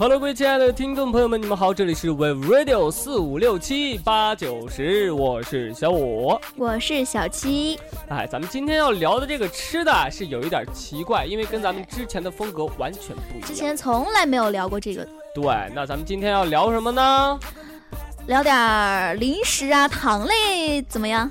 Hello，各位亲爱的听众朋友们，你们好，这里是 We Radio 四五六七八九十，我是小五，我是小七。哎，咱们今天要聊的这个吃的是有一点奇怪，因为跟咱们之前的风格完全不一样。之前从来没有聊过这个。对，那咱们今天要聊什么呢？聊点零食啊，糖类怎么样？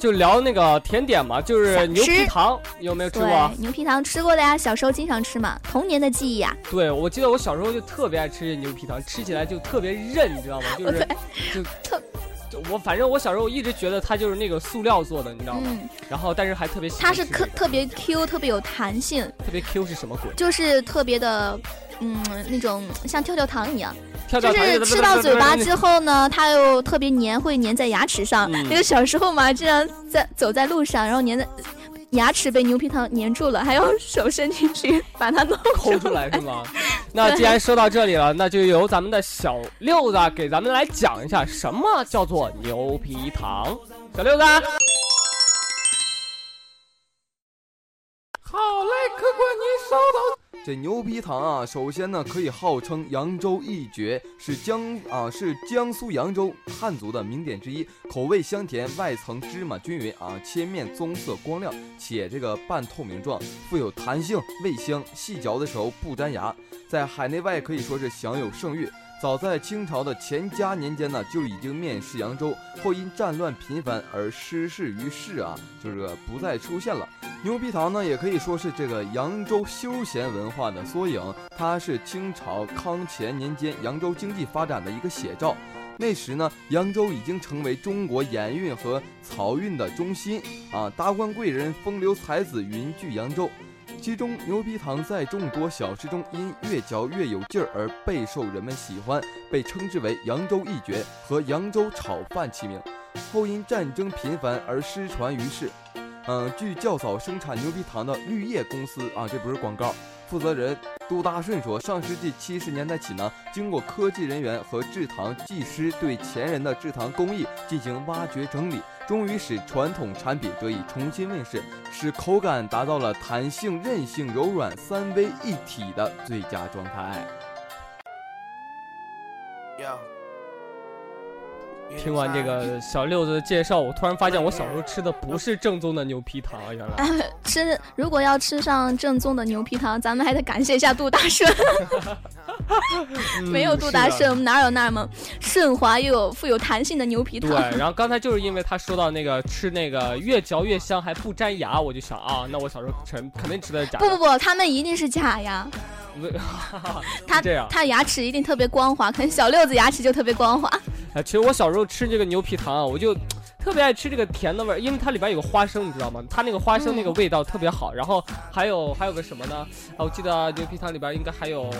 就聊那个甜点嘛，就是牛皮糖，有没有吃过？牛皮糖吃过的呀，小时候经常吃嘛，童年的记忆呀。对，我记得我小时候就特别爱吃牛皮糖，吃起来就特别韧，你知道吗？就是就特，我反正我小时候一直觉得它就是那个塑料做的，你知道吗？然后但是还特别喜欢。它是特特别 Q，特别有弹性。特别 Q 是什么鬼？就是特别的，嗯，那种像跳跳糖一样。就是吃到嘴巴之后呢，它又特别黏，会粘在牙齿上。那个小时候嘛，经常在走在路上，然后粘在牙齿被牛皮糖粘住了，还要手伸进去把它弄抠出来是吗？那既然说到这里了，那就由咱们的小六子给咱们来讲一下什么叫做牛皮糖。小六子，这牛皮糖啊，首先呢可以号称扬州一绝，是江啊是江苏扬州汉族的名点之一，口味香甜，外层芝麻均匀啊，切面棕色光亮，且这个半透明状，富有弹性，味香，细嚼的时候不粘牙，在海内外可以说是享有盛誉。早在清朝的乾嘉年间呢，就已经面世扬州，后因战乱频繁而失势于世啊，就是不再出现了。牛皮糖呢，也可以说是这个扬州休闲文化的缩影，它是清朝康乾年间扬州经济发展的一个写照。那时呢，扬州已经成为中国盐运和漕运的中心啊，达官贵人、风流才子云聚扬州。其中牛皮糖在众多小吃中，因越嚼越有劲儿而备受人们喜欢，被称之为扬州一绝和扬州炒饭齐名。后因战争频繁而失传于世。嗯，据较早生产牛皮糖的绿叶公司啊，这不是广告。负责人杜大顺说，上世纪七十年代起呢，经过科技人员和制糖技师对前人的制糖工艺进行挖掘整理，终于使传统产品得以重新问世，使口感达到了弹性、韧性、柔软三位一体的最佳状态。听完这个 小六子的介绍，我突然发现我小时候吃的不是正宗的牛皮糖啊！原来 吃，如果要吃上正宗的牛皮糖，咱们还得感谢一下杜大顺。没有杜大顺，我们哪有那么顺滑又有富有弹性的牛皮糖？对，然后刚才就是因为他说到那个吃那个越嚼越香还不粘牙，我就想啊，那我小时候肯肯定吃的假。不不不，他们一定是假呀。他这样，他牙齿一定特别光滑，可能小六子牙齿就特别光滑。哎，其实我小时候吃这个牛皮糖啊，我就。特别爱吃这个甜的味儿，因为它里边有个花生，你知道吗？它那个花生那个味道特别好。然后还有还有个什么呢？啊，我记得牛皮糖里边应该还有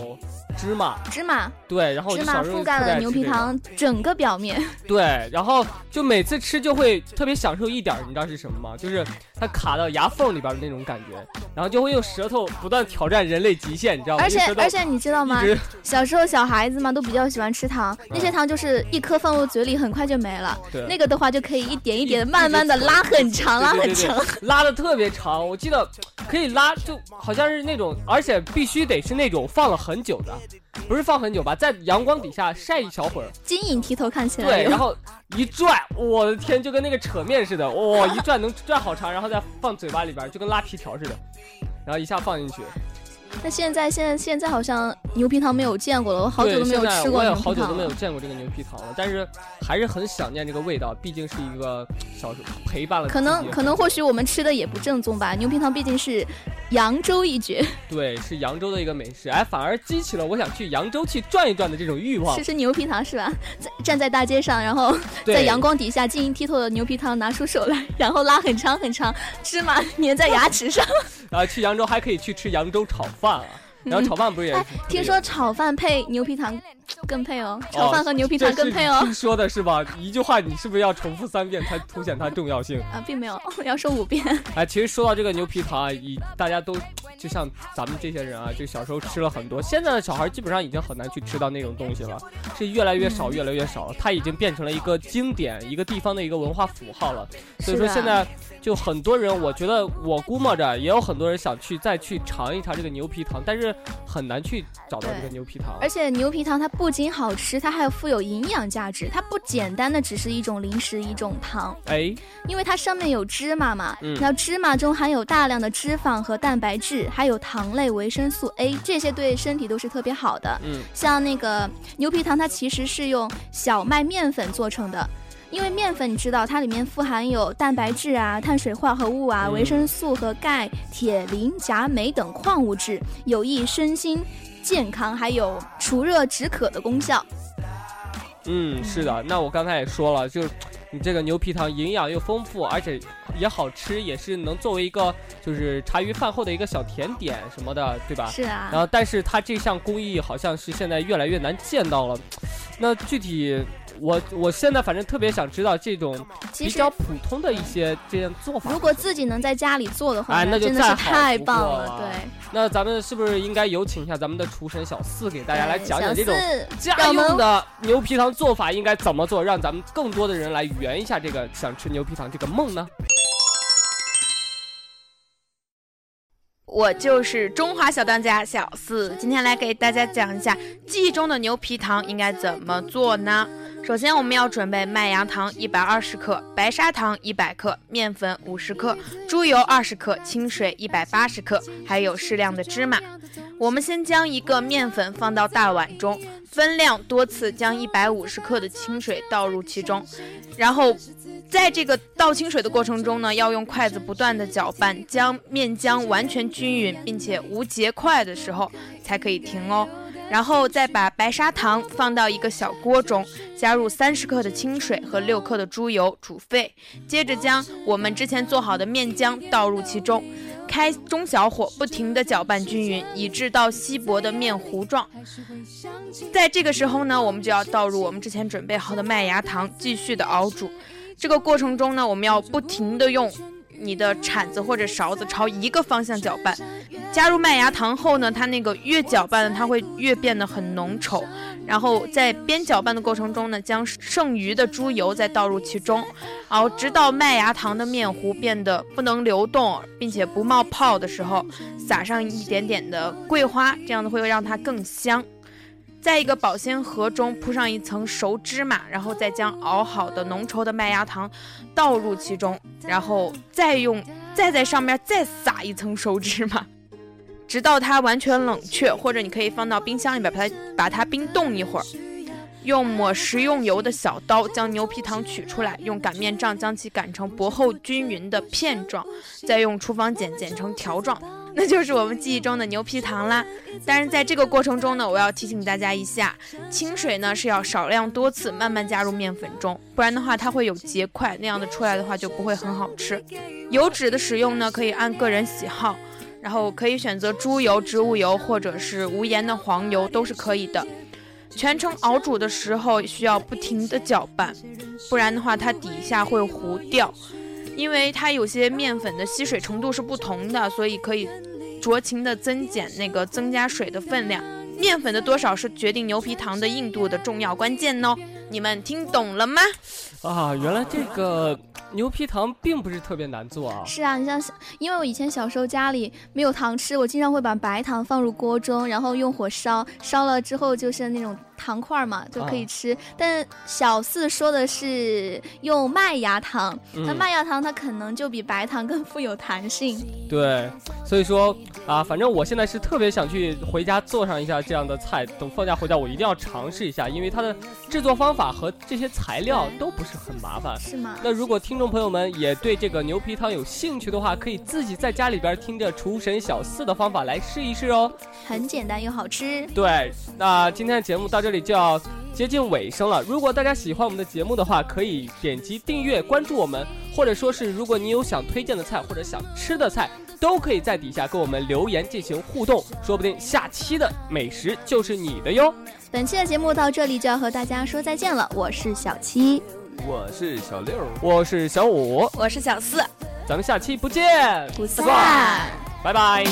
芝麻。芝麻。对，然后芝麻覆盖了牛皮糖整个表面。对，然后就每次吃就会特别享受一点，你知道是什么吗？就是它卡到牙缝里边的那种感觉，然后就会用舌头不断挑战人类极限，你知道吗？而且而且你知道吗？小时候小孩子嘛都比较喜欢吃糖，那些糖就是一颗放入嘴里很快就没了。对。那个的话就可以。一点一点的，慢慢的拉很长，拉很长，拉的特别长。我记得可以拉，就好像是那种，而且必须得是那种放了很久的，不是放很久吧，在阳光底下晒一小会儿，晶莹剔透，看起来。对，然后一拽，我的天，就跟那个扯面似的，哇，一拽能拽好长，然后再放嘴巴里边，就跟拉皮条似的，然后一下放进去。那现在现在现在好像牛皮糖没有见过了，我好久都没有吃过牛皮糖。我也好久都没有见过这个牛皮糖了，但是还是很想念这个味道，毕竟是一个小时陪伴了。可能可能或许我们吃的也不正宗吧，牛皮糖毕竟是扬州一绝。对，是扬州的一个美食，哎，反而激起了我想去扬州去转一转的这种欲望。吃吃牛皮糖是吧？在站在大街上，然后在阳光底下晶莹剔透的牛皮糖拿出手来，然后拉很长很长，芝麻粘在牙齿上。啊，去扬州还可以去吃扬州炒饭啊，然后炒饭不是也？哎听说炒饭配牛皮糖更配哦，炒饭和牛皮糖更配哦。听说的是吧？一句话你是不是要重复三遍才凸显它重要性啊？并没有，要说五遍。哎，其实说到这个牛皮糖啊，以大家都就像咱们这些人啊，就小时候吃了很多，现在的小孩基本上已经很难去吃到那种东西了，是越来越少，越来越少了。它已经变成了一个经典，一个地方的一个文化符号了。所以说现在。就很多人，我觉得我估摸着也有很多人想去再去尝一尝这个牛皮糖，但是很难去找到这个牛皮糖。而且牛皮糖它不仅好吃，它还有富有营养价值。它不简单的只是一种零食一种糖，哎，因为它上面有芝麻嘛，那芝麻中含有大量的脂肪和蛋白质，还有糖类、维生素 A，这些对身体都是特别好的。嗯，像那个牛皮糖，它其实是用小麦面粉做成的。因为面粉，你知道它里面富含有蛋白质啊、碳水化合物啊、维生素和钙、铁、磷、钾、镁等矿物质，有益身心健康，还有除热止渴的功效。嗯，是的。那我刚才也说了，就是你这个牛皮糖营养又丰富，而且也好吃，也是能作为一个就是茶余饭后的一个小甜点什么的，对吧？是啊。然后，但是它这项工艺好像是现在越来越难见到了。那具体？我我现在反正特别想知道这种比较普通的一些这样做法。如果自己能在家里做的话，哎，那就再太棒了。对，那咱们是不是应该有请一下咱们的厨神小四，给大家来讲讲这种家用的牛皮糖做法应该怎么做，让咱们更多的人来圆一下这个想吃牛皮糖这个梦呢？我就是中华小当家小四，今天来给大家讲一下记忆中的牛皮糖应该怎么做呢？首先，我们要准备麦芽糖一百二十克、白砂糖一百克、面粉五十克、猪油二十克、清水一百八十克，还有适量的芝麻。我们先将一个面粉放到大碗中，分量多次将一百五十克的清水倒入其中，然后。在这个倒清水的过程中呢，要用筷子不断的搅拌，将面浆完全均匀，并且无结块的时候才可以停哦。然后再把白砂糖放到一个小锅中，加入三十克的清水和六克的猪油煮沸，接着将我们之前做好的面浆倒入其中，开中小火不停的搅拌均匀，以至到稀薄的面糊状。在这个时候呢，我们就要倒入我们之前准备好的麦芽糖，继续的熬煮。这个过程中呢，我们要不停的用你的铲子或者勺子朝一个方向搅拌。加入麦芽糖后呢，它那个越搅拌，它会越变得很浓稠。然后在边搅拌的过程中呢，将剩余的猪油再倒入其中，然后直到麦芽糖的面糊变得不能流动，并且不冒泡的时候，撒上一点点的桂花，这样子会让它更香。在一个保鲜盒中铺上一层熟芝麻，然后再将熬好的浓稠的麦芽糖倒入其中，然后再用再在上面再撒一层熟芝麻，直到它完全冷却，或者你可以放到冰箱里边把它把它冰冻一会儿。用抹食用油的小刀将牛皮糖取出来，用擀面杖将其擀成薄厚均匀的片状，再用厨房剪剪成条状。那就是我们记忆中的牛皮糖啦。但是在这个过程中呢，我要提醒大家一下，清水呢是要少量多次慢慢加入面粉中，不然的话它会有结块，那样的出来的话就不会很好吃。油脂的使用呢可以按个人喜好，然后可以选择猪油、植物油或者是无盐的黄油都是可以的。全程熬煮的时候需要不停的搅拌，不然的话它底下会糊掉。因为它有些面粉的吸水程度是不同的，所以可以酌情的增减那个增加水的分量。面粉的多少是决定牛皮糖的硬度的重要关键哦。你们听懂了吗？啊，原来这个牛皮糖并不是特别难做啊。是啊，你像，因为我以前小时候家里没有糖吃，我经常会把白糖放入锅中，然后用火烧，烧了之后就是那种。糖块嘛就可以吃，但小四说的是用麦芽糖，那麦芽糖它可能就比白糖更富有弹性。对，所以说啊，反正我现在是特别想去回家做上一下这样的菜，等放假回家我一定要尝试一下，因为它的制作方法和这些材料都不是很麻烦。是吗？那如果听众朋友们也对这个牛皮汤有兴趣的话，可以自己在家里边听着厨神小四的方法来试一试哦。很简单又好吃。对，那今天的节目到这。这里就要接近尾声了。如果大家喜欢我们的节目的话，可以点击订阅关注我们，或者说是如果你有想推荐的菜或者想吃的菜，都可以在底下跟我们留言进行互动，说不定下期的美食就是你的哟。本期的节目到这里就要和大家说再见了，我是小七，我是小六，我是小五，我是小四，咱们下期不见不散，拜拜。